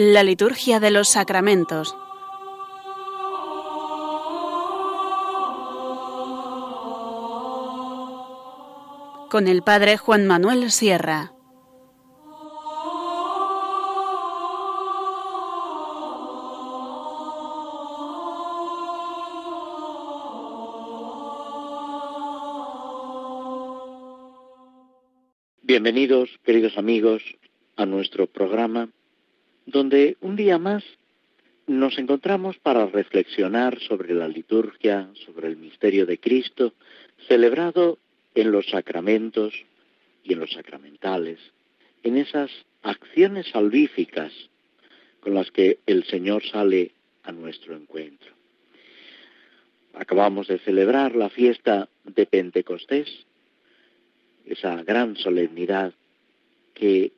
La liturgia de los sacramentos. Con el Padre Juan Manuel Sierra. Bienvenidos, queridos amigos, a nuestro programa donde un día más nos encontramos para reflexionar sobre la liturgia, sobre el misterio de Cristo, celebrado en los sacramentos y en los sacramentales, en esas acciones salvíficas con las que el Señor sale a nuestro encuentro. Acabamos de celebrar la fiesta de Pentecostés, esa gran solemnidad que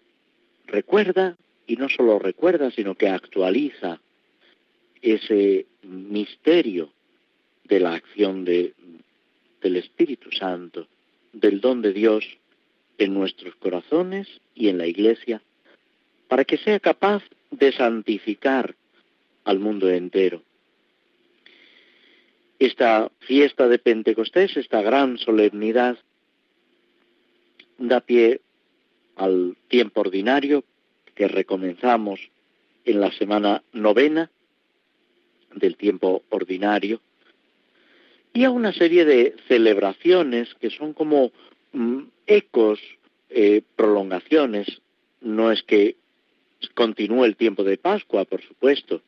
recuerda y no solo recuerda, sino que actualiza ese misterio de la acción de, del Espíritu Santo, del don de Dios en nuestros corazones y en la Iglesia, para que sea capaz de santificar al mundo entero. Esta fiesta de Pentecostés, esta gran solemnidad, da pie al tiempo ordinario que recomenzamos en la semana novena del tiempo ordinario y a una serie de celebraciones que son como mm, ecos, eh, prolongaciones. No es que continúe el tiempo de Pascua, por supuesto,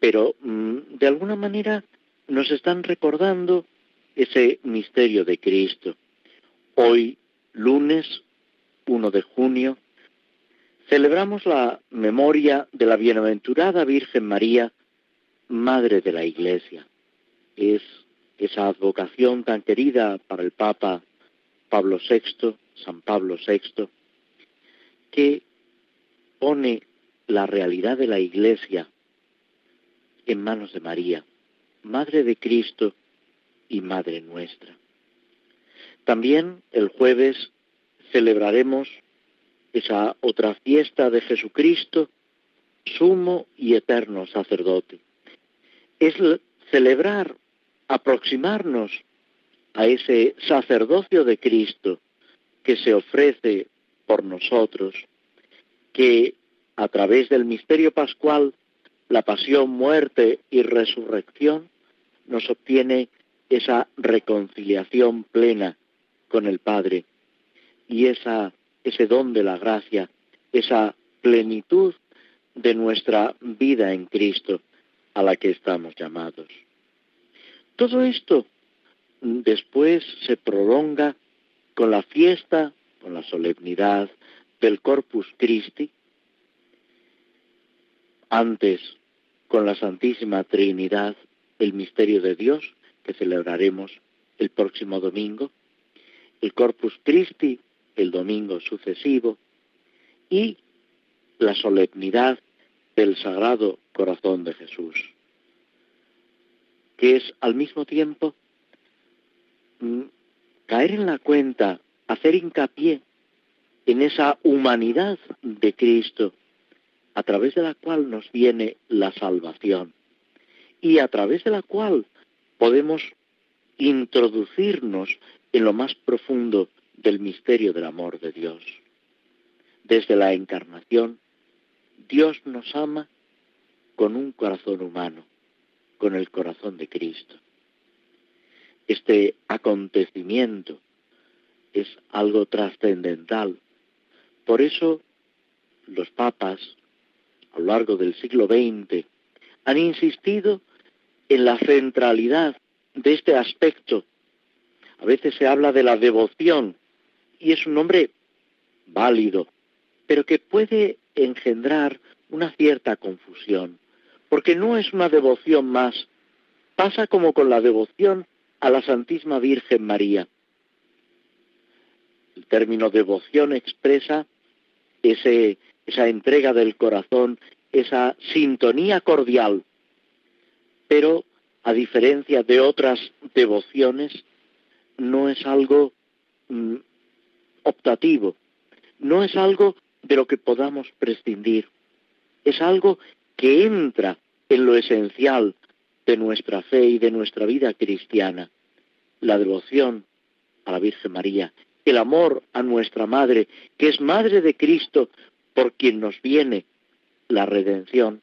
pero mm, de alguna manera nos están recordando ese misterio de Cristo. Hoy, lunes 1 de junio, celebramos la memoria de la bienaventurada Virgen María, Madre de la Iglesia. Es esa advocación tan querida para el Papa Pablo VI, San Pablo VI, que pone la realidad de la Iglesia en manos de María, Madre de Cristo y Madre nuestra. También el jueves celebraremos esa otra fiesta de Jesucristo, sumo y eterno sacerdote. Es celebrar, aproximarnos a ese sacerdocio de Cristo que se ofrece por nosotros, que a través del misterio pascual, la pasión, muerte y resurrección, nos obtiene esa reconciliación plena con el Padre y esa ese don de la gracia, esa plenitud de nuestra vida en Cristo a la que estamos llamados. Todo esto después se prolonga con la fiesta, con la solemnidad del Corpus Christi, antes con la Santísima Trinidad, el misterio de Dios, que celebraremos el próximo domingo, el Corpus Christi el domingo sucesivo y la solemnidad del Sagrado Corazón de Jesús, que es al mismo tiempo mm, caer en la cuenta, hacer hincapié en esa humanidad de Cristo, a través de la cual nos viene la salvación y a través de la cual podemos introducirnos en lo más profundo del misterio del amor de Dios. Desde la encarnación, Dios nos ama con un corazón humano, con el corazón de Cristo. Este acontecimiento es algo trascendental. Por eso los papas, a lo largo del siglo XX, han insistido en la centralidad de este aspecto. A veces se habla de la devoción y es un nombre válido, pero que puede engendrar una cierta confusión, porque no es una devoción más. Pasa como con la devoción a la Santísima Virgen María. El término devoción expresa esa entrega del corazón, esa sintonía cordial, pero a diferencia de otras devociones, no es algo mm, optativo, no es algo de lo que podamos prescindir. es algo que entra en lo esencial de nuestra fe y de nuestra vida cristiana. La devoción a la Virgen María, el amor a nuestra Madre, que es Madre de Cristo, por quien nos viene la redención,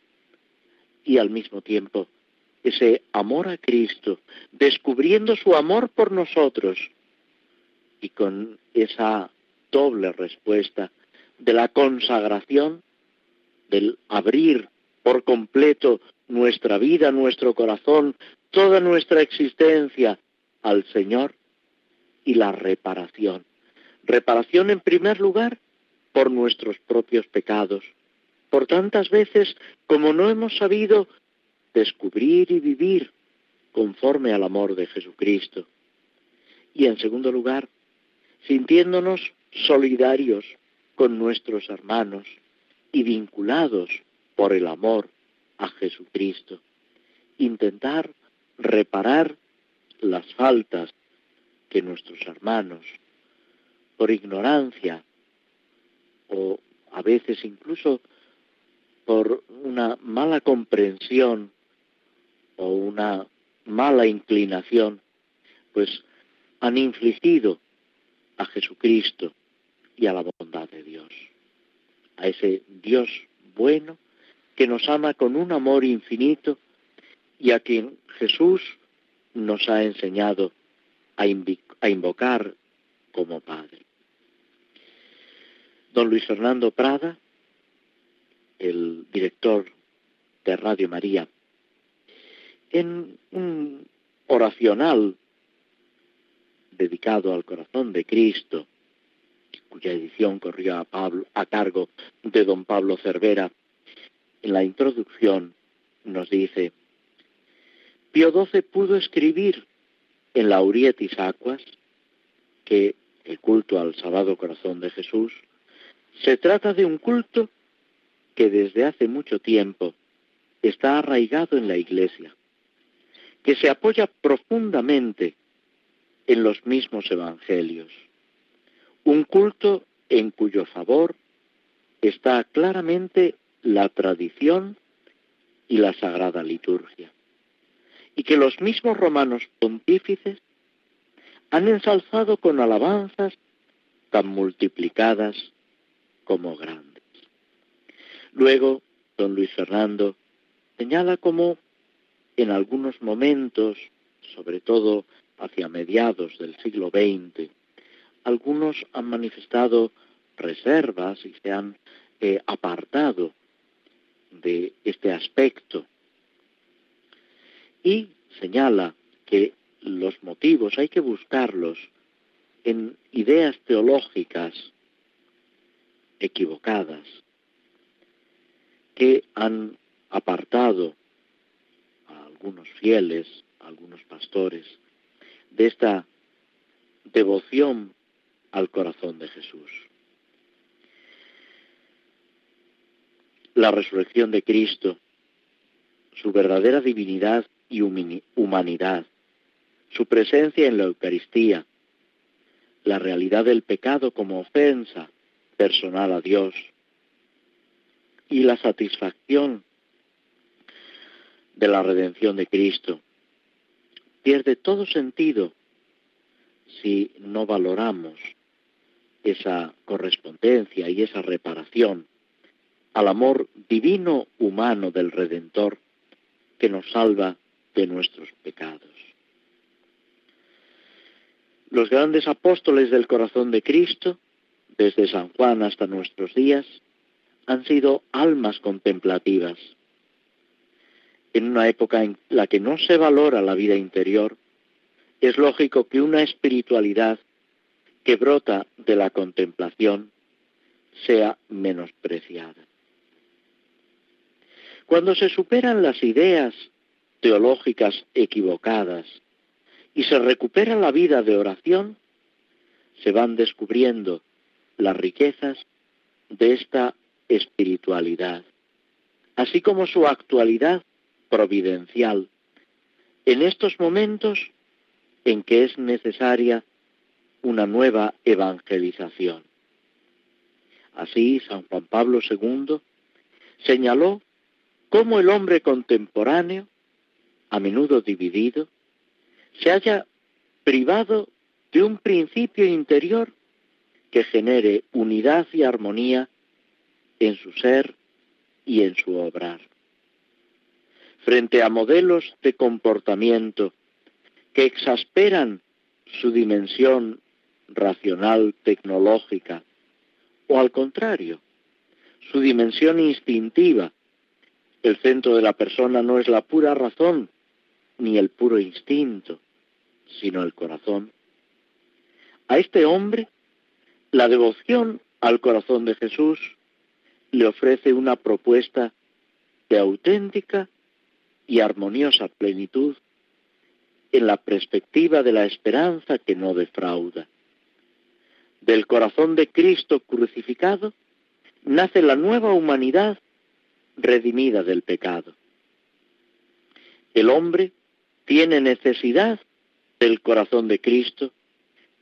y al mismo tiempo ese amor a Cristo, descubriendo su amor por nosotros, y con esa doble respuesta de la consagración, del abrir por completo nuestra vida, nuestro corazón, toda nuestra existencia al Señor y la reparación. Reparación en primer lugar por nuestros propios pecados, por tantas veces como no hemos sabido descubrir y vivir conforme al amor de Jesucristo. Y en segundo lugar, sintiéndonos solidarios con nuestros hermanos y vinculados por el amor a Jesucristo. Intentar reparar las faltas que nuestros hermanos, por ignorancia o a veces incluso por una mala comprensión o una mala inclinación, pues han infligido a Jesucristo y a la bondad de Dios, a ese Dios bueno que nos ama con un amor infinito y a quien Jesús nos ha enseñado a, invocar como Padre. Don Luis Fernando Prada, el director de Radio María, en un oracional dedicado al corazón de Cristo, cuya edición corrió a, cargo de don Pablo Cervera, en la introducción nos dice, Pío XII pudo escribir en la Urietis Aquas que el culto al Sagrado Corazón de Jesús se trata de un culto que desde hace mucho tiempo está arraigado en la Iglesia, que se apoya profundamente en los mismos evangelios. Un culto en cuyo favor está claramente la tradición y la sagrada liturgia. Y que los mismos romanos pontífices han ensalzado con alabanzas tan multiplicadas como grandes. Luego, don Luis Fernando señala cómo en algunos momentos, sobre todo hacia mediados del siglo XX, algunos han manifestado reservas y se han eh, apartado de este aspecto. Y señala que los motivos hay que buscarlos en ideas teológicas equivocadas que han apartado a algunos fieles, a algunos pastores, de esta devoción al corazón de Jesús. La resurrección de Cristo, su verdadera divinidad y humanidad, su presencia en la Eucaristía, la realidad del pecado como ofensa personal a Dios y la satisfacción de la redención de Cristo pierde todo sentido si no valoramos esa correspondencia y esa reparación al amor divino humano del Redentor que nos salva de nuestros pecados. Los grandes apóstoles del corazón de Cristo, desde San Juan hasta nuestros días, han sido almas contemplativas. En una época en la que no se valora la vida interior, es lógico que una espiritualidad que brota de la contemplación sea menospreciada. Cuando se superan las ideas teológicas equivocadas y se recupera la vida de oración, se van descubriendo las riquezas de esta espiritualidad, así como su actualidad providencial en estos momentos en que es necesaria una nueva evangelización. Así, San Juan Pablo II señaló cómo el hombre contemporáneo, a menudo dividido, se haya privado de un principio interior que genere unidad y armonía en su ser y en su obrar. Frente a modelos de comportamiento que exasperan su dimensión racional tecnológica, o al contrario, su dimensión instintiva. El centro de la persona no es la pura razón ni el puro instinto, sino el corazón. A este hombre, la devoción al corazón de Jesús le ofrece una propuesta de auténtica y armoniosa plenitud en la perspectiva de la esperanza que no defrauda. Del corazón de Cristo crucificado nace la nueva humanidad redimida del pecado. El hombre tiene necesidad del corazón de Cristo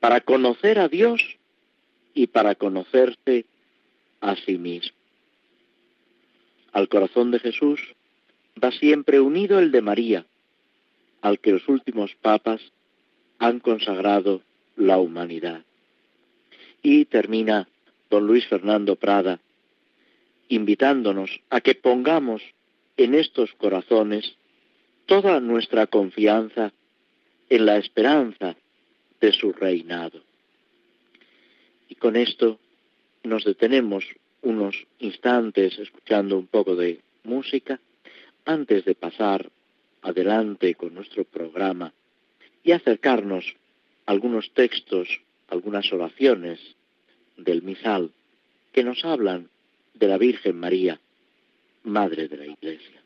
para conocer a Dios y para conocerse a sí mismo. Al corazón de Jesús va siempre unido el de María, al que los últimos papas han consagrado la humanidad. Y termina don Luis Fernando Prada invitándonos a que pongamos en estos corazones toda nuestra confianza en la esperanza de su reinado. Y con esto nos detenemos unos instantes escuchando un poco de música antes de pasar adelante con nuestro programa y acercarnos a algunos textos, algunas oraciones del misal que nos hablan de la Virgen María, Madre de la Iglesia.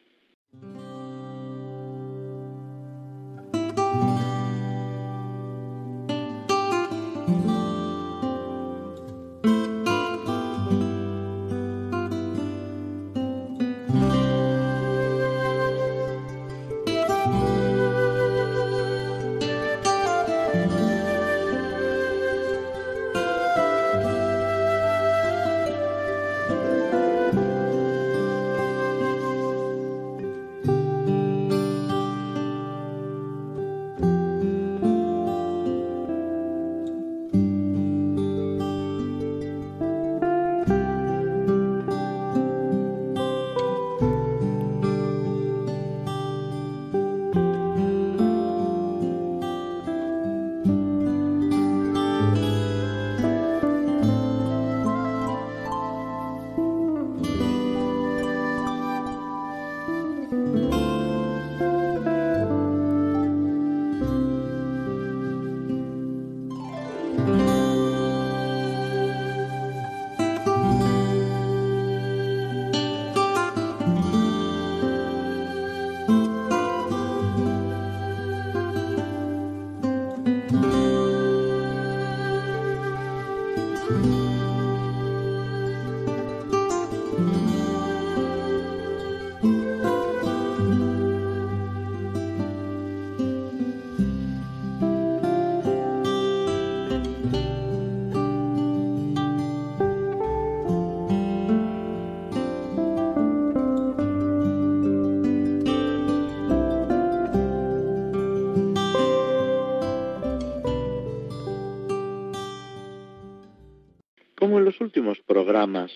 Últimos programas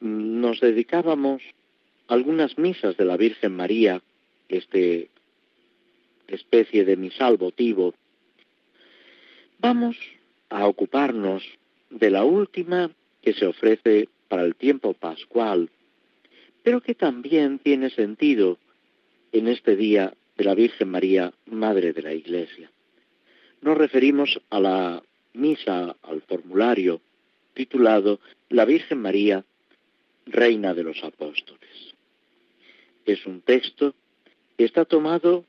nos dedicábamos algunas misas de la Virgen María, este especie de misal votivo, vamos a ocuparnos de la última que se ofrece para el tiempo pascual, pero que también tiene sentido en este día de la Virgen María, Madre de la Iglesia. Nos referimos a la misa, al formulario titulado La Virgen María, Reina de los Apóstoles. Es un texto que está tomado,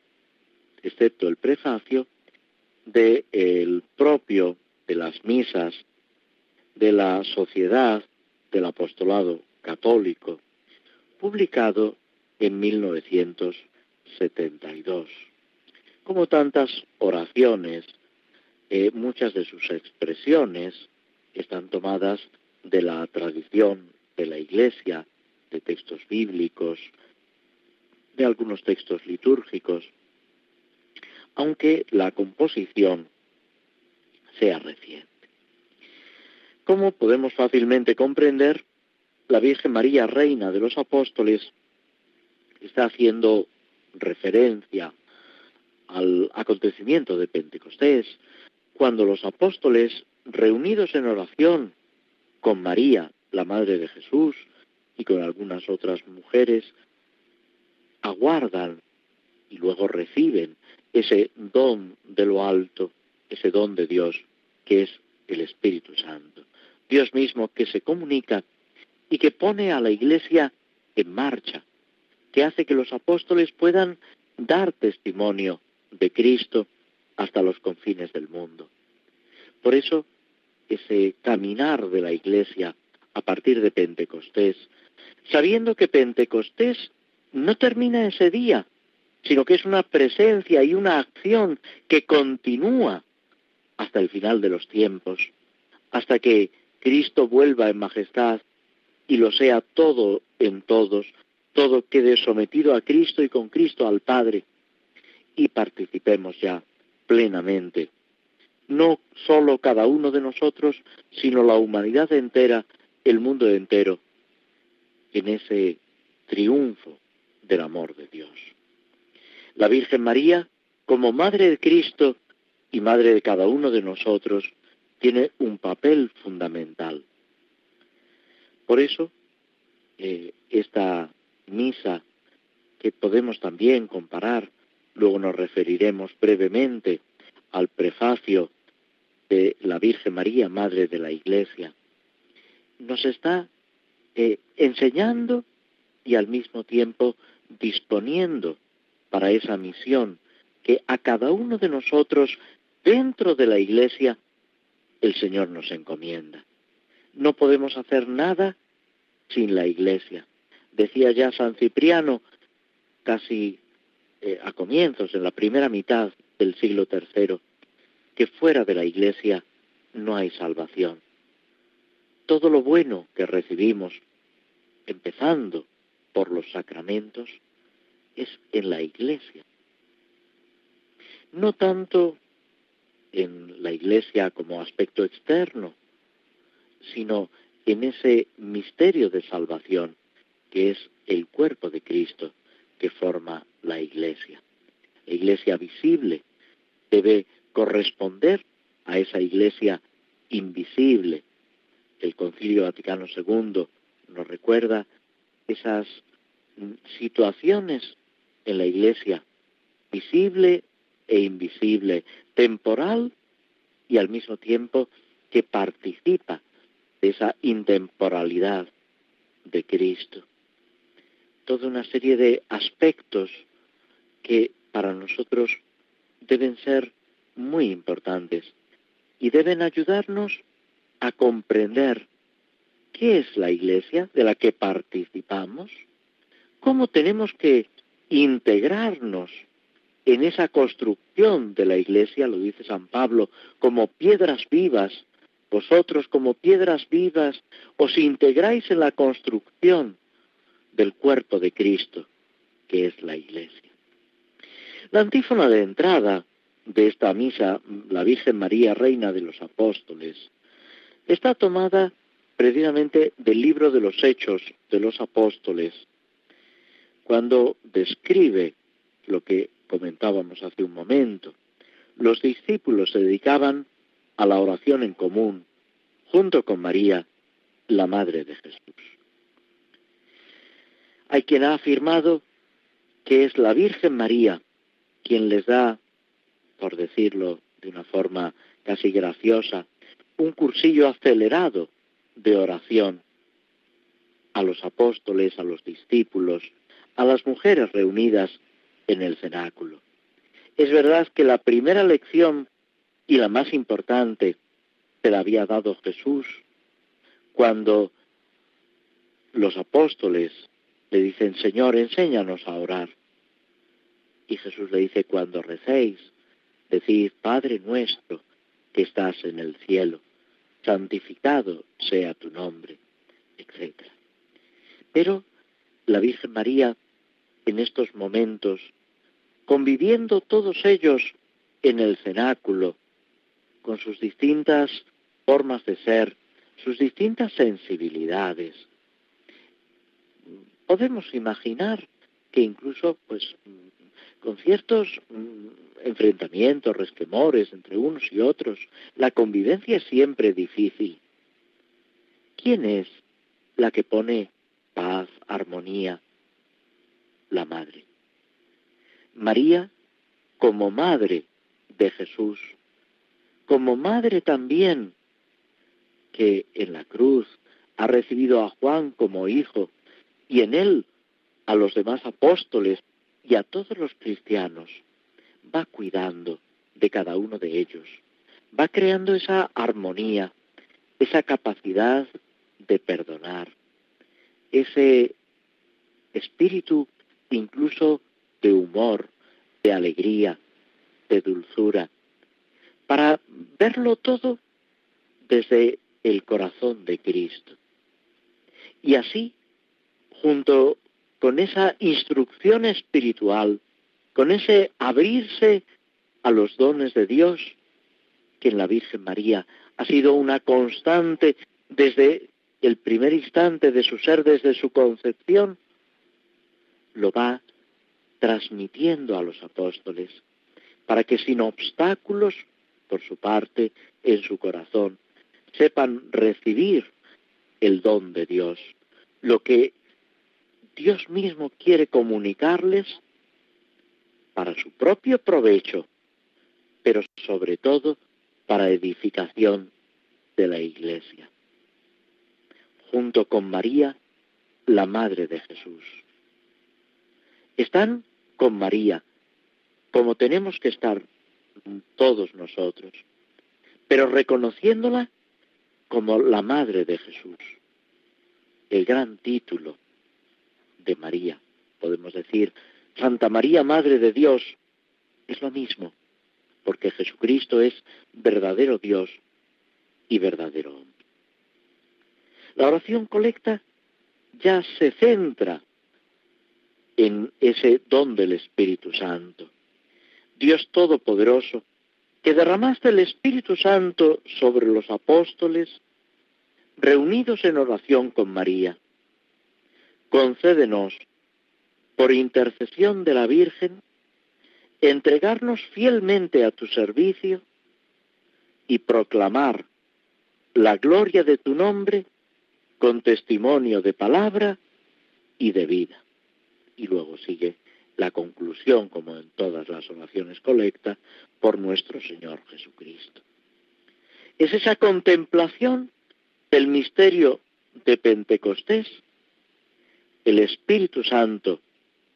excepto el prefacio, del el propio de las misas de la Sociedad del Apostolado Católico, publicado en 1972. Como tantas oraciones, eh, muchas de sus expresiones están tomadas de la tradición de la Iglesia de textos bíblicos, de algunos textos litúrgicos, aunque la composición sea reciente. Como podemos fácilmente comprender, la Virgen María, Reina de los Apóstoles, está haciendo referencia al acontecimiento de Pentecostés, cuando los apóstoles, reunidos en oración con María, la Madre de Jesús, y con algunas otras mujeres, aguardan y luego reciben ese don de lo alto, ese don de Dios, que es el Espíritu Santo. Dios mismo que se comunica y que pone a la Iglesia en marcha, que hace que los apóstoles puedan dar testimonio de Cristo hasta los confines del mundo. Por eso, ese caminar de la Iglesia a partir de Pentecostés, sabiendo que Pentecostés no termina ese día, sino que es una presencia y una acción que continúa hasta el final de los tiempos, hasta que Cristo vuelva en majestad y lo sea todo en todos, todo quede sometido a Cristo y con Cristo al Padre, y participemos ya plenamente, no solo cada uno de nosotros, sino la humanidad entera, el mundo entero, en ese triunfo del amor de Dios. La Virgen María, como Madre de Cristo y Madre de cada uno de nosotros, tiene un papel fundamental. Por eso, eh, esta misa que podemos también comparar, luego nos referiremos brevemente al prefacio de la Virgen María, Madre de la Iglesia, nos está eh, enseñando y al mismo tiempo disponiendo para esa misión que a cada uno de nosotros dentro de la Iglesia el Señor nos encomienda. No podemos hacer nada sin la Iglesia. Decía ya San Cipriano, casi eh, a comienzos, en la primera mitad del siglo III, que fuera de la Iglesia no hay salvación. Todo lo bueno que recibimos, empezando por los sacramentos, es en la Iglesia. No tanto en la Iglesia como aspecto externo, sino en ese misterio de salvación que es el cuerpo de Cristo que forma la Iglesia. La Iglesia visible debe corresponder a esa Iglesia invisible. El Concilio Vaticano II nos recuerda esas situaciones en la Iglesia, visible e invisible, temporal y al mismo tiempo que participa de esa intemporalidad de Cristo. Toda una serie de aspectos que para nosotros deben ser muy importantes y deben ayudarnos a comprender qué es la Iglesia de la que participamos, cómo tenemos que integrarnos en esa construcción de la Iglesia, lo dice San Pablo, como piedras vivas, vosotros como piedras vivas os integráis en la construcción del cuerpo de Cristo, que es la Iglesia. La antífona de entrada de esta misa, la Virgen María, Reina de los Apóstoles, está tomada precisamente del libro de los Hechos de los Apóstoles, cuando describe lo que comentábamos hace un momento. Los discípulos se dedicaban a la oración en común, junto con María, la Madre de Jesús. Hay quien ha afirmado que es la Virgen María quien les da por decirlo de una forma casi graciosa, un cursillo acelerado de oración a los apóstoles, a los discípulos, a las mujeres reunidas en el cenáculo. Es verdad que la primera lección y la más importante se la había dado Jesús cuando los apóstoles le dicen, Señor, enséñanos a orar. Y Jesús le dice, cuando recéis, Decid, Padre nuestro que estás en el cielo, santificado sea tu nombre, etc. Pero la Virgen María en estos momentos, conviviendo todos ellos en el cenáculo, con sus distintas formas de ser, sus distintas sensibilidades. Podemos imaginar que incluso, pues, con ciertos mm, enfrentamientos, resquemores entre unos y otros, la convivencia es siempre difícil. ¿Quién es la que pone paz, armonía? La madre. María como madre de Jesús, como madre también que en la cruz ha recibido a Juan como hijo y en él a los demás apóstoles y a todos los cristianos, va cuidando de cada uno de ellos, va creando esa armonía, esa capacidad de perdonar, ese espíritu incluso de humor, de alegría, de dulzura, para verlo todo desde el corazón de Cristo. Y así, junto con esa instrucción espiritual, con ese abrirse a los dones de Dios, que en la Virgen María ha sido una constante desde el primer instante de su ser, desde su concepción, lo va transmitiendo a los apóstoles, para que sin obstáculos, por su parte, en su corazón, sepan recibir el don de Dios, lo que Dios mismo quiere comunicarles para su propio provecho, pero sobre todo para edificación de la Iglesia. Junto con María, la Madre de Jesús. Están con María, como tenemos que estar todos nosotros, pero reconociéndola como la Madre de Jesús. El gran título de María, podemos decir, Santa María, Madre de Dios, es lo mismo, porque Jesucristo es verdadero Dios y verdadero hombre. La oración colecta ya se centra en ese don del Espíritu Santo. Dios Todopoderoso que derramaste el Espíritu Santo sobre los apóstoles reunidos en oración con María. Concédenos, por intercesión de la Virgen, entregarnos fielmente a tu servicio y proclamar la gloria de tu nombre con testimonio de palabra y de vida. Y luego sigue la conclusión, como en todas las oraciones colecta, por nuestro Señor Jesucristo. Es esa contemplación del misterio de Pentecostés, el Espíritu Santo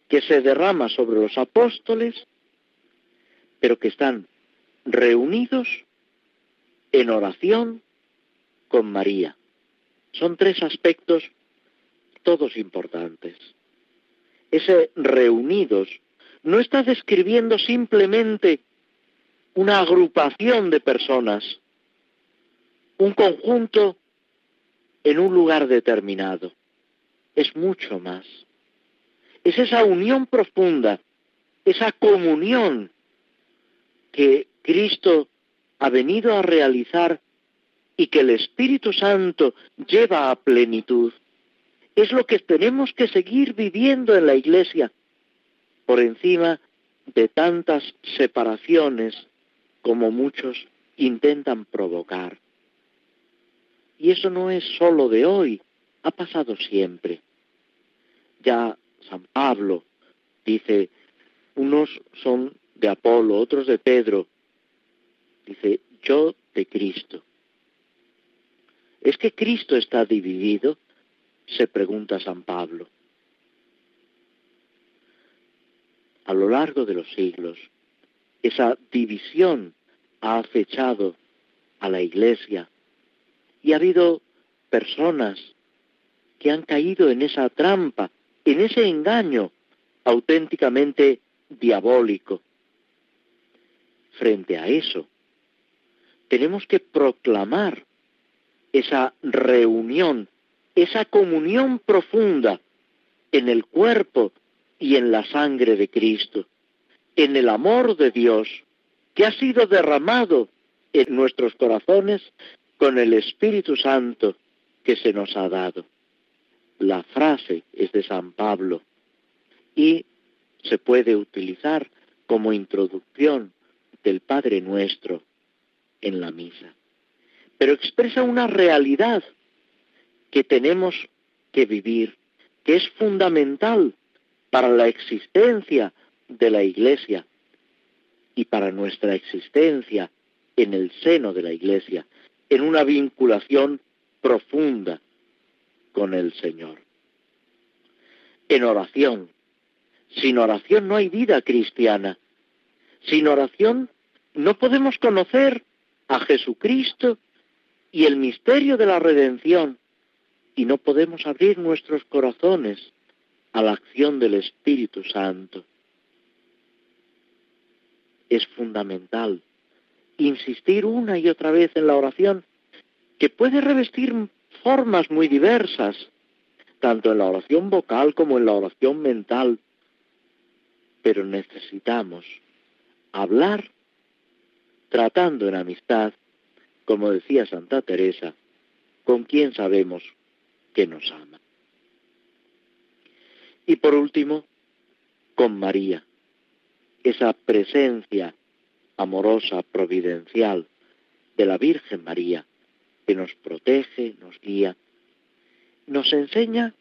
que se derrama sobre los apóstoles, pero que están reunidos en oración con María. Son tres aspectos todos importantes ese reunidos, no está describiendo simplemente una agrupación de personas, un conjunto en un lugar determinado. Es mucho más. Es esa unión profunda, esa comunión que Cristo ha venido a realizar y que el Espíritu Santo lleva a plenitud es lo que tenemos que seguir viviendo en la Iglesia, por encima de tantas separaciones como muchos intentan provocar. Y eso no es solo de hoy, ha pasado siempre. Ya San Pablo dice, unos son de Apolo, otros de Pedro, dice, yo de Cristo. ¿Es que Cristo está dividido? se pregunta San Pablo. A lo largo de los siglos, esa división ha acechado a la Iglesia y ha habido personas que han caído en esa trampa, en ese engaño auténticamente diabólico. Frente a eso, tenemos que proclamar esa reunión esa comunión profunda en el cuerpo y en la sangre de Cristo, en el amor de Dios que ha sido derramado en nuestros corazones con el Espíritu Santo que se nos ha dado. La frase es de San Pablo y se puede utilizar como introducción del Padre Nuestro en la misa. Pero expresa una realidad que tenemos que vivir, que es fundamental para la existencia de la Iglesia y para nuestra existencia en el seno de la Iglesia, en una vinculación profunda con el Señor. En oración. Sin oración no hay vida cristiana. Sin oración no podemos conocer a Jesucristo y el misterio de la redención y no podemos abrir nuestros corazones a la acción del Espíritu Santo. Es fundamental insistir una y otra vez en la oración, que puede revestir formas muy diversas, tanto en la oración vocal como en la oración mental, pero necesitamos hablar tratando en amistad, como decía Santa Teresa, con quien sabemos que nos ama. Y por último, con María, esa presencia amorosa, providencial de la Virgen María, que nos protege, nos guía, nos enseña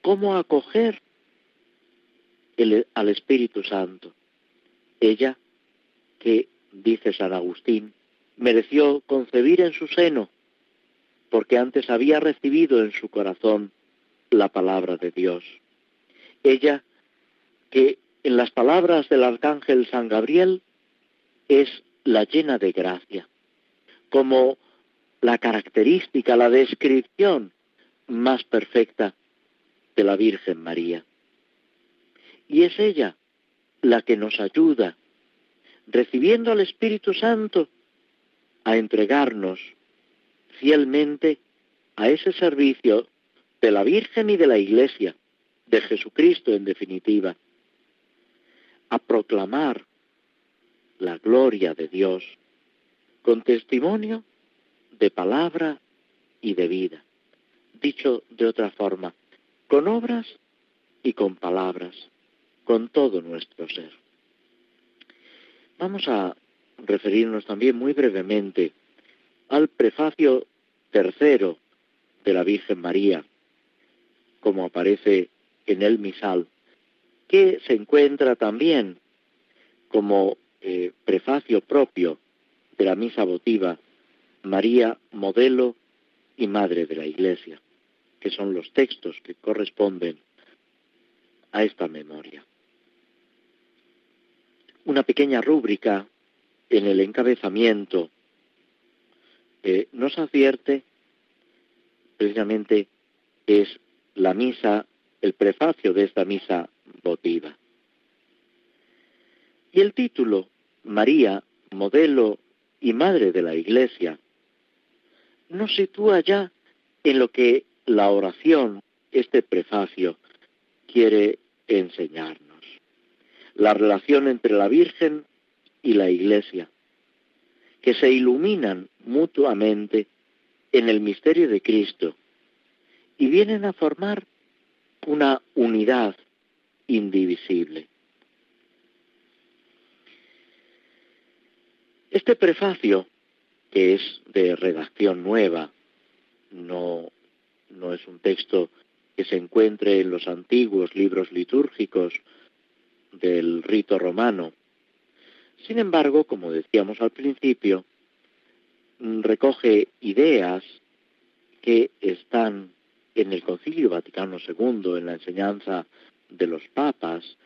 cómo acoger al Espíritu Santo. Ella, que, dice San Agustín, mereció concebir en su seno, porque antes había recibido en su corazón la palabra de Dios. Ella, que en las palabras del arcángel San Gabriel es la llena de gracia, como la característica, la descripción más perfecta de la Virgen María. Y es ella la que nos ayuda, recibiendo al Espíritu Santo, a entregarnos fielmente a ese servicio de la Virgen y de la Iglesia, de Jesucristo en definitiva, a proclamar la gloria de Dios con testimonio de palabra y de vida. Dicho de otra forma, con obras y con palabras, con todo nuestro ser. Vamos a referirnos también muy brevemente al prefacio tercero de la Virgen María, como aparece en el misal, que se encuentra también como eh, prefacio propio de la misa votiva, María, modelo y madre de la Iglesia, que son los textos que corresponden a esta memoria. Una pequeña rúbrica en el encabezamiento nos advierte precisamente es la misa, el prefacio de esta misa votiva. Y el título, María, modelo y madre de la Iglesia, nos sitúa ya en lo que la oración, este prefacio, quiere enseñarnos. La relación entre la Virgen y la Iglesia, que se iluminan mutuamente en el misterio de Cristo y vienen a formar una unidad indivisible. Este prefacio, que es de redacción nueva, no, no es un texto que se encuentre en los antiguos libros litúrgicos del rito romano, sin embargo, como decíamos al principio, recoge ideas que están en el Concilio Vaticano II, en la enseñanza de los papas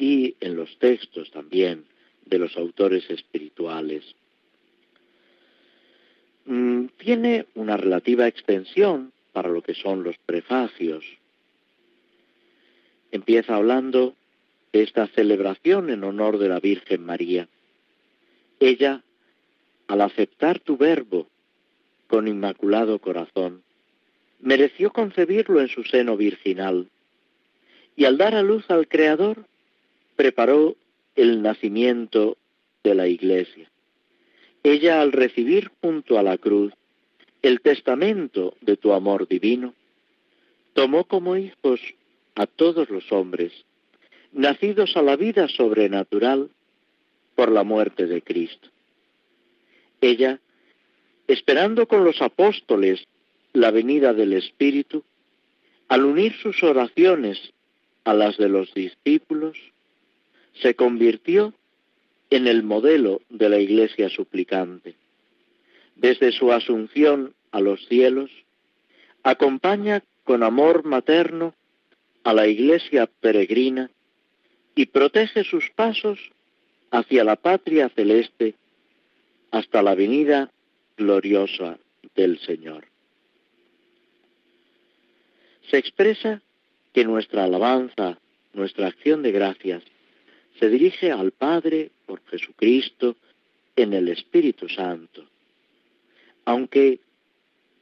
y en los textos también de los autores espirituales. Mm, tiene una relativa extensión para lo que son los prefacios. Empieza hablando esta celebración en honor de la Virgen María. Ella, al aceptar tu verbo con inmaculado corazón, mereció concebirlo en su seno virginal y al dar a luz al Creador, preparó el nacimiento de la Iglesia. Ella al recibir junto a la cruz el testamento de tu amor divino, tomó como hijos a todos los hombres, nacidos a la vida sobrenatural por la muerte de Cristo. Ella, esperando con los apóstoles la venida del Espíritu, al unir sus oraciones a las de los discípulos, se convirtió en el modelo de la iglesia suplicante. Desde su asunción a los cielos, acompaña con amor materno a la iglesia peregrina y protege sus pasos hacia la patria celeste hasta la venida gloriosa del Señor. Se expresa que nuestra alabanza, nuestra acción de gracias, se dirige al Padre por Jesucristo en el Espíritu Santo, aunque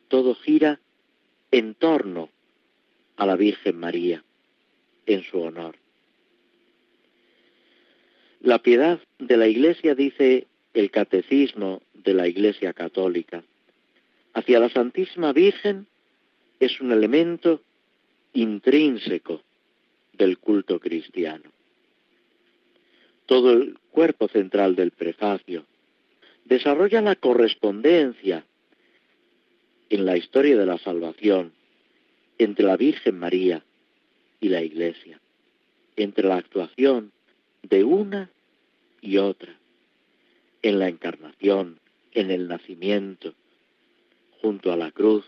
todo gira en torno a la Virgen María, en su honor. La piedad de la Iglesia, dice el Catecismo de la Iglesia Católica, hacia la Santísima Virgen es un elemento intrínseco del culto cristiano. Todo el cuerpo central del prefacio desarrolla la correspondencia en la historia de la salvación entre la Virgen María y la Iglesia, entre la actuación de una y otra, en la encarnación, en el nacimiento, junto a la cruz,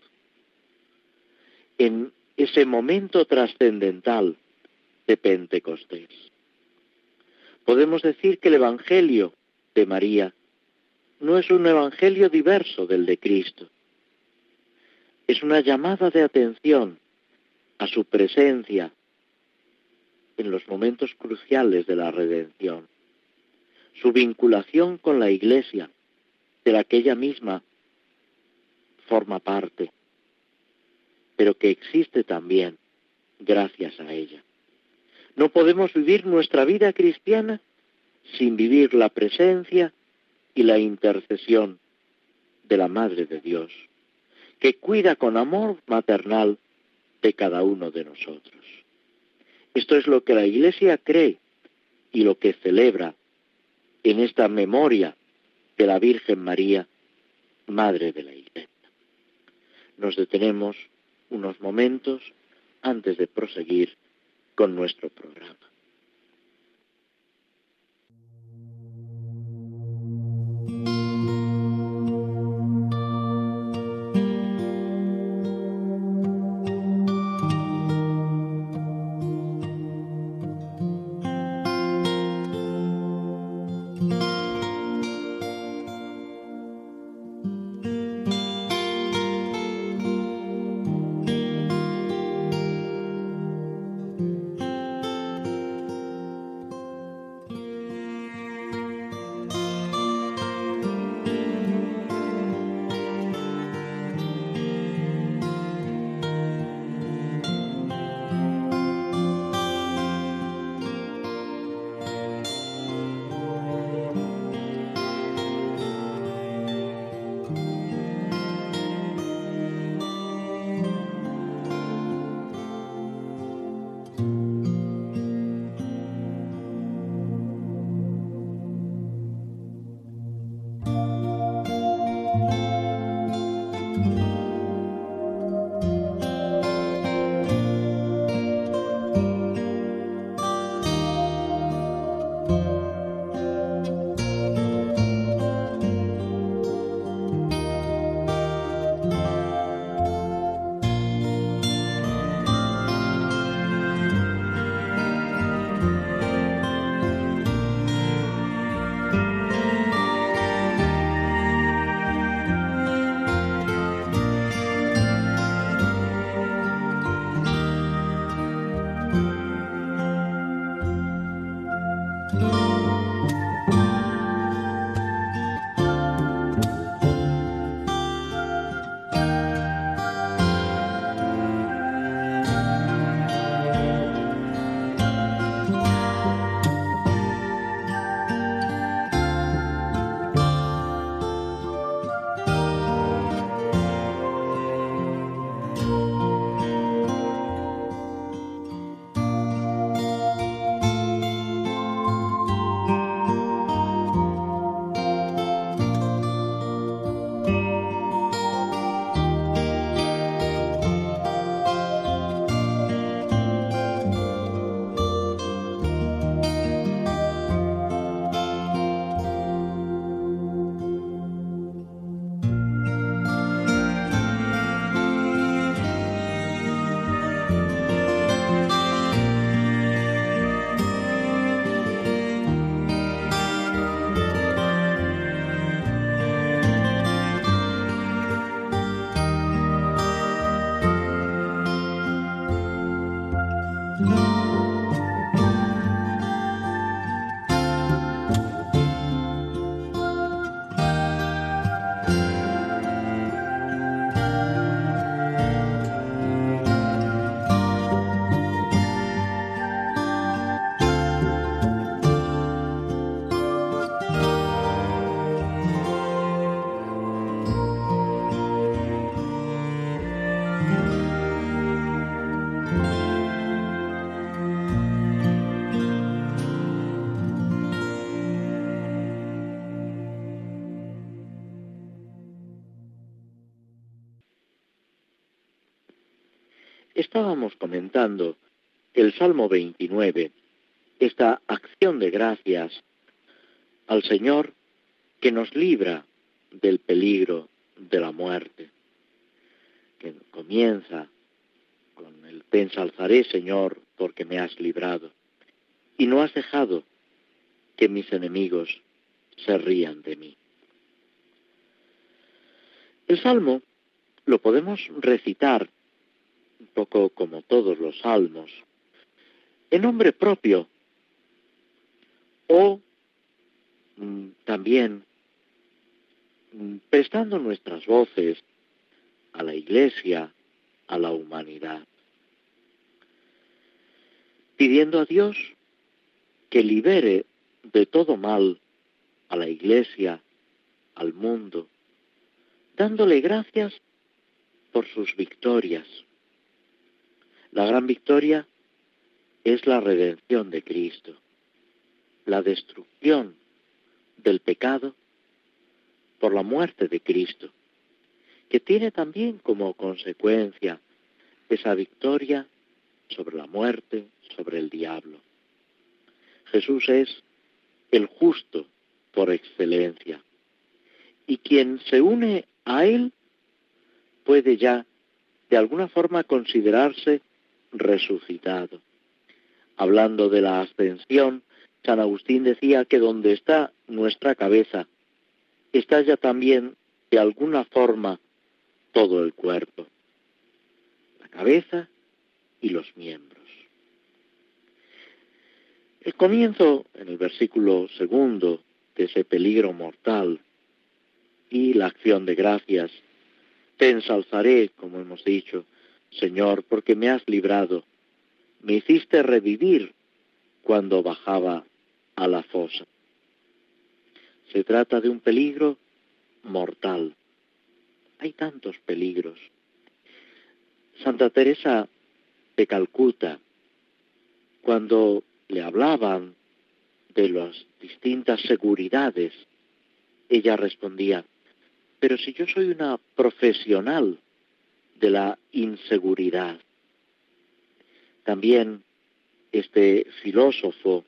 en ese momento trascendental de Pentecostés. Podemos decir que el Evangelio de María no es un Evangelio diverso del de Cristo, es una llamada de atención a su presencia en los momentos cruciales de la redención, su vinculación con la Iglesia, de la que ella misma forma parte, pero que existe también gracias a ella. No podemos vivir nuestra vida cristiana sin vivir la presencia y la intercesión de la Madre de Dios que cuida con amor maternal de cada uno de nosotros. Esto es lo que la Iglesia cree y lo que celebra en esta memoria de la Virgen María, Madre de la Iglesia. Nos detenemos unos momentos antes de proseguir con nuestro programa. El Salmo 29, esta acción de gracias al Señor que nos libra del peligro de la muerte, que comienza con el te ensalzaré, Señor, porque me has librado, y no has dejado que mis enemigos se rían de mí. El salmo lo podemos recitar poco como todos los salmos, en nombre propio. O mm, también mm, prestando nuestras voces a la iglesia, a la humanidad, pidiendo a Dios que libere de todo mal a la iglesia, al mundo, dándole gracias por sus victorias. La gran victoria es la redención de Cristo, la destrucción del pecado por la muerte de Cristo, que tiene también como consecuencia esa victoria sobre la muerte, sobre el diablo. Jesús es el justo por excelencia. Y quien se une a Él puede ya de alguna forma considerarse resucitado. Hablando de la ascensión, San Agustín decía que donde está nuestra cabeza, está ya también de alguna forma todo el cuerpo, la cabeza y los miembros. El comienzo, en el versículo segundo, de ese peligro mortal y la acción de gracias. Te ensalzaré, como hemos dicho, Señor, porque me has librado. Me hiciste revivir cuando bajaba a la fosa. Se trata de un peligro mortal. Hay tantos peligros. Santa Teresa de Calcuta, cuando le hablaban de las distintas seguridades, ella respondía, pero si yo soy una profesional de la inseguridad, también este filósofo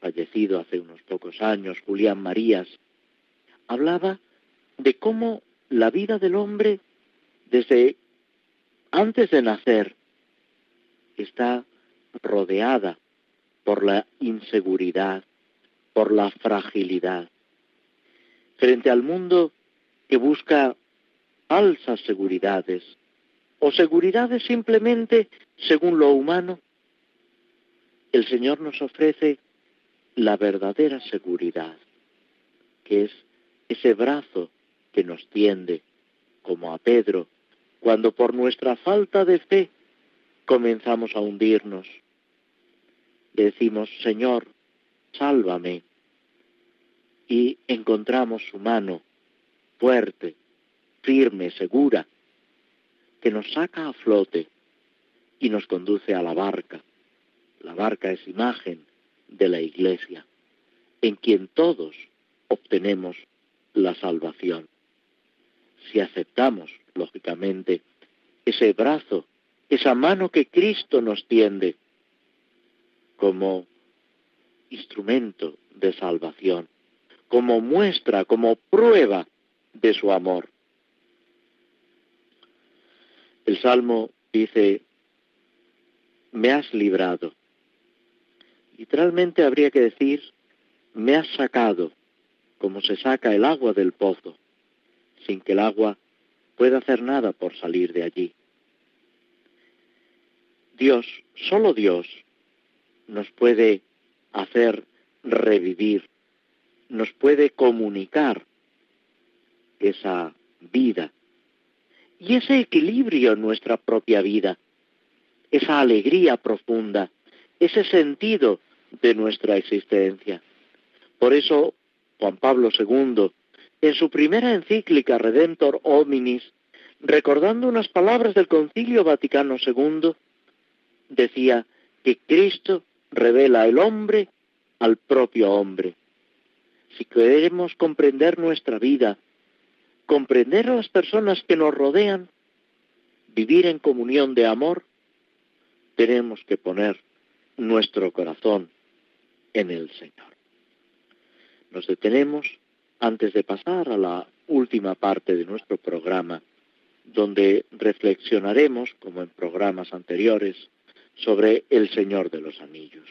fallecido hace unos pocos años, Julián Marías, hablaba de cómo la vida del hombre desde antes de nacer está rodeada por la inseguridad, por la fragilidad. Frente al mundo que busca falsas seguridades o seguridades simplemente según lo humano, el Señor nos ofrece la verdadera seguridad, que es ese brazo que nos tiende, como a Pedro, cuando por nuestra falta de fe comenzamos a hundirnos. Decimos, Señor, sálvame, y encontramos su mano fuerte, firme, segura, que nos saca a flote y nos conduce a la barca. La barca es imagen de la iglesia, en quien todos obtenemos la salvación. Si aceptamos, lógicamente, ese brazo, esa mano que Cristo nos tiende, como instrumento de salvación, como muestra, como prueba de su amor. El Salmo dice, me has librado. Literalmente habría que decir, me has sacado, como se saca el agua del pozo, sin que el agua pueda hacer nada por salir de allí. Dios, solo Dios, nos puede hacer revivir, nos puede comunicar esa vida y ese equilibrio en nuestra propia vida, esa alegría profunda, ese sentido de nuestra existencia. Por eso Juan Pablo II, en su primera encíclica Redemptor Hominis, recordando unas palabras del Concilio Vaticano II, decía que Cristo revela el hombre al propio hombre. Si queremos comprender nuestra vida, comprender a las personas que nos rodean, vivir en comunión de amor, tenemos que poner nuestro corazón en el Señor. Nos detenemos antes de pasar a la última parte de nuestro programa, donde reflexionaremos, como en programas anteriores, sobre el Señor de los Anillos.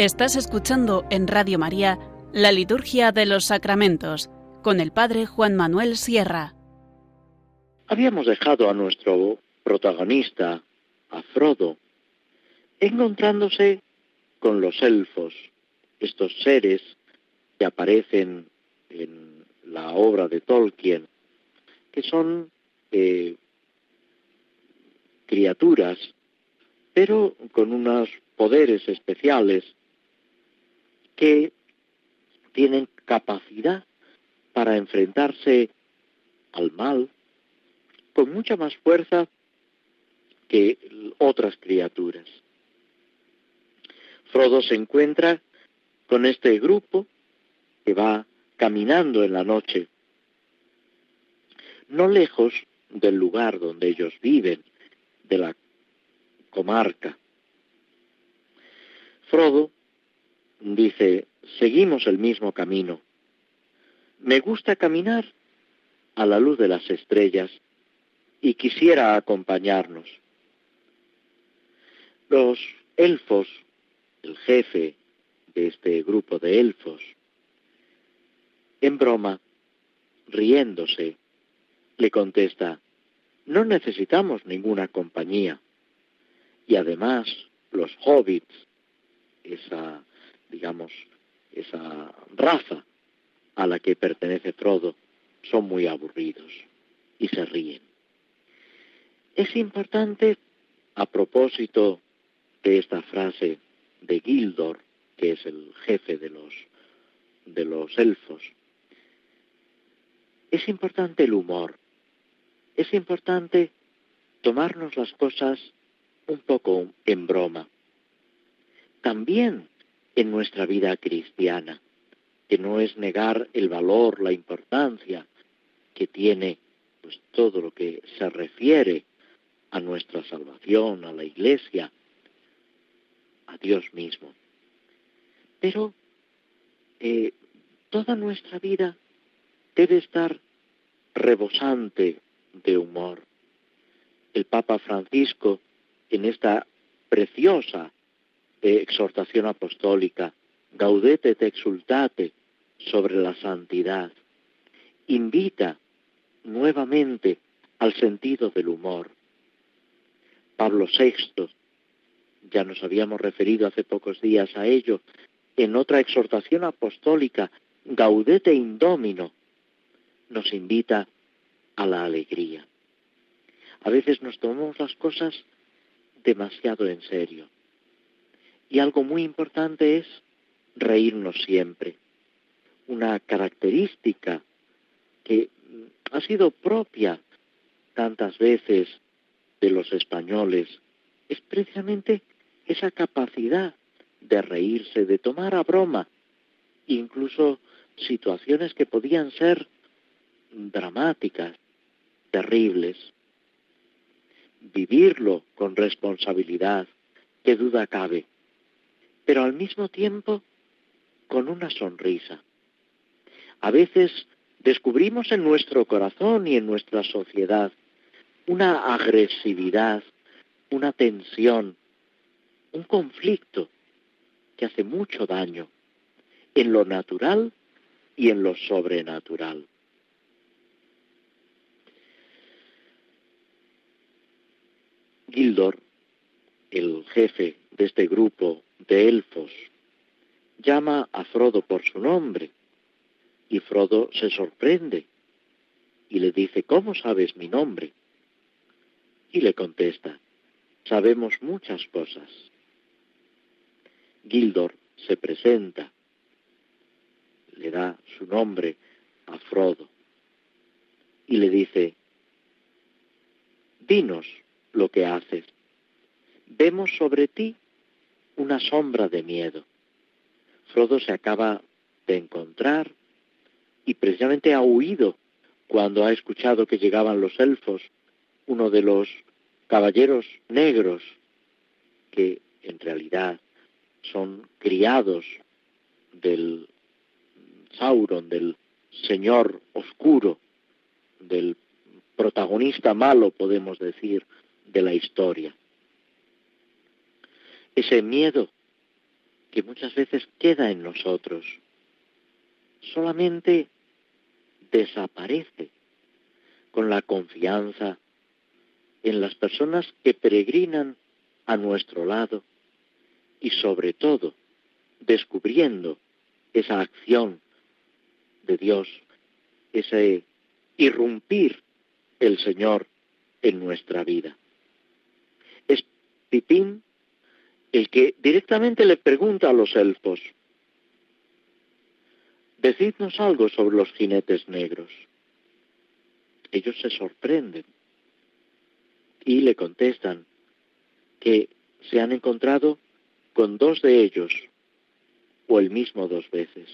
Estás escuchando en Radio María la Liturgia de los Sacramentos con el Padre Juan Manuel Sierra. Habíamos dejado a nuestro protagonista, a Frodo, encontrándose con los elfos, estos seres que aparecen en la obra de Tolkien, que son eh, criaturas, pero con unos poderes especiales que tienen capacidad para enfrentarse al mal con mucha más fuerza que otras criaturas. Frodo se encuentra con este grupo que va caminando en la noche, no lejos del lugar donde ellos viven, de la comarca. Frodo dice, seguimos el mismo camino. Me gusta caminar a la luz de las estrellas y quisiera acompañarnos. Los elfos, el jefe de este grupo de elfos, en broma, riéndose, le contesta, no necesitamos ninguna compañía. Y además, los hobbits, esa digamos, esa raza a la que pertenece Frodo, son muy aburridos y se ríen. Es importante, a propósito de esta frase de Gildor, que es el jefe de los, de los elfos, es importante el humor, es importante tomarnos las cosas un poco en broma. También en nuestra vida cristiana, que no es negar el valor, la importancia que tiene pues todo lo que se refiere a nuestra salvación, a la iglesia, a Dios mismo. Pero eh, toda nuestra vida debe estar rebosante de humor. El Papa Francisco, en esta preciosa exhortación apostólica, Gaudete te exultate sobre la santidad, invita nuevamente al sentido del humor. Pablo VI, ya nos habíamos referido hace pocos días a ello, en otra exhortación apostólica, Gaudete Indomino, nos invita a la alegría. A veces nos tomamos las cosas demasiado en serio. Y algo muy importante es reírnos siempre. Una característica que ha sido propia tantas veces de los españoles es precisamente esa capacidad de reírse, de tomar a broma, incluso situaciones que podían ser dramáticas, terribles. Vivirlo con responsabilidad, qué duda cabe, pero al mismo tiempo con una sonrisa. A veces descubrimos en nuestro corazón y en nuestra sociedad una agresividad, una tensión, un conflicto que hace mucho daño en lo natural y en lo sobrenatural. Gildor, el jefe de este grupo de elfos, llama a Frodo por su nombre y Frodo se sorprende y le dice, ¿cómo sabes mi nombre? Y le contesta, sabemos muchas cosas. Gildor se presenta, le da su nombre a Frodo y le dice, dinos lo que haces. Vemos sobre ti una sombra de miedo. Frodo se acaba de encontrar y precisamente ha huido cuando ha escuchado que llegaban los elfos uno de los caballeros negros que en realidad son criados del Sauron, del Señor oscuro, del protagonista malo, podemos decir, de la historia. Ese miedo que muchas veces queda en nosotros, solamente desaparece con la confianza en las personas que peregrinan a nuestro lado y sobre todo descubriendo esa acción de Dios, ese irrumpir el Señor en nuestra vida. Es Pipín el que directamente le pregunta a los elfos, decidnos algo sobre los jinetes negros. Ellos se sorprenden y le contestan que se han encontrado con dos de ellos o el mismo dos veces.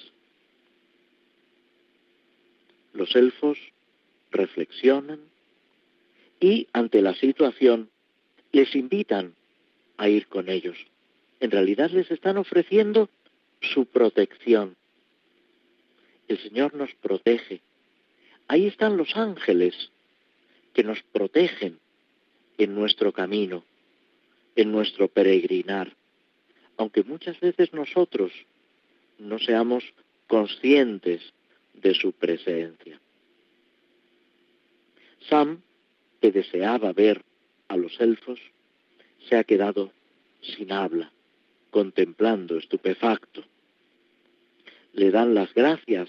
Los elfos reflexionan y ante la situación les invitan a ir con ellos. En realidad les están ofreciendo su protección. El Señor nos protege. Ahí están los ángeles que nos protegen en nuestro camino, en nuestro peregrinar, aunque muchas veces nosotros no seamos conscientes de su presencia. Sam, que deseaba ver a los elfos, se ha quedado sin habla, contemplando estupefacto. Le dan las gracias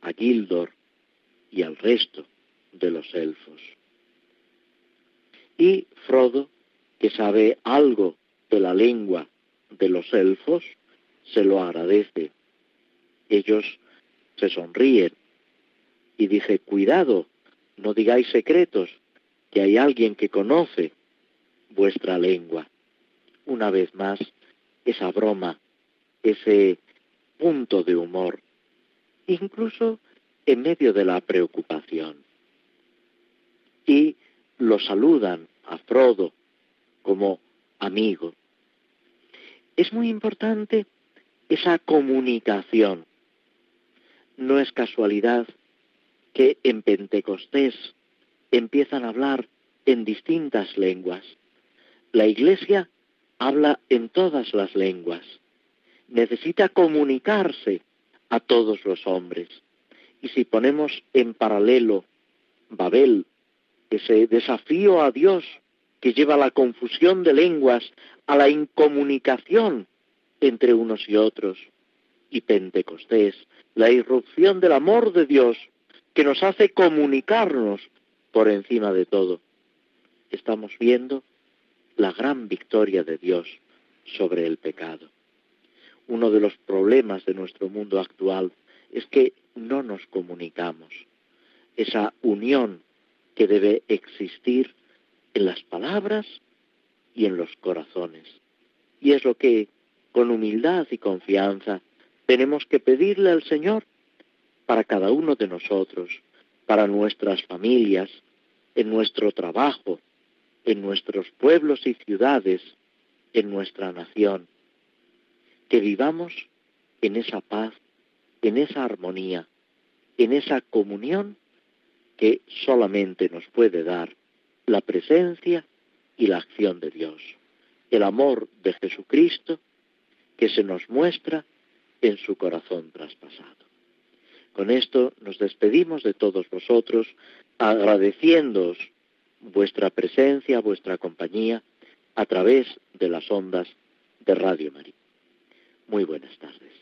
a Gildor y al resto de los elfos. Y Frodo, que sabe algo de la lengua de los elfos, se lo agradece. Ellos se sonríen y dice, cuidado, no digáis secretos, que hay alguien que conoce vuestra lengua. Una vez más, esa broma, ese punto de humor, incluso en medio de la preocupación. Y lo saludan a Frodo como amigo. Es muy importante esa comunicación. No es casualidad que en Pentecostés empiezan a hablar en distintas lenguas. La Iglesia habla en todas las lenguas. Necesita comunicarse a todos los hombres. Y si ponemos en paralelo Babel, ese desafío a Dios que lleva a la confusión de lenguas, a la incomunicación entre unos y otros, y Pentecostés, la irrupción del amor de Dios que nos hace comunicarnos por encima de todo. estamos viendo la gran victoria de Dios sobre el pecado. Uno de los problemas de nuestro mundo actual es que no nos comunicamos. Esa unión que debe existir en las palabras y en los corazones. Y es lo que, con humildad y confianza, tenemos que pedirle al Señor para cada uno de nosotros, para nuestras familias, en nuestro trabajo, en nuestros pueblos y ciudades, en nuestra nación. Que vivamos en esa paz, en esa armonía, en esa comunión que solamente nos puede dar la presencia y la acción de Dios, el amor de Jesucristo que se nos muestra en su corazón traspasado. Con esto nos despedimos de todos vosotros, agradeciéndoos vuestra presencia, vuestra compañía a través de las ondas de Radio María. Muy buenas tardes.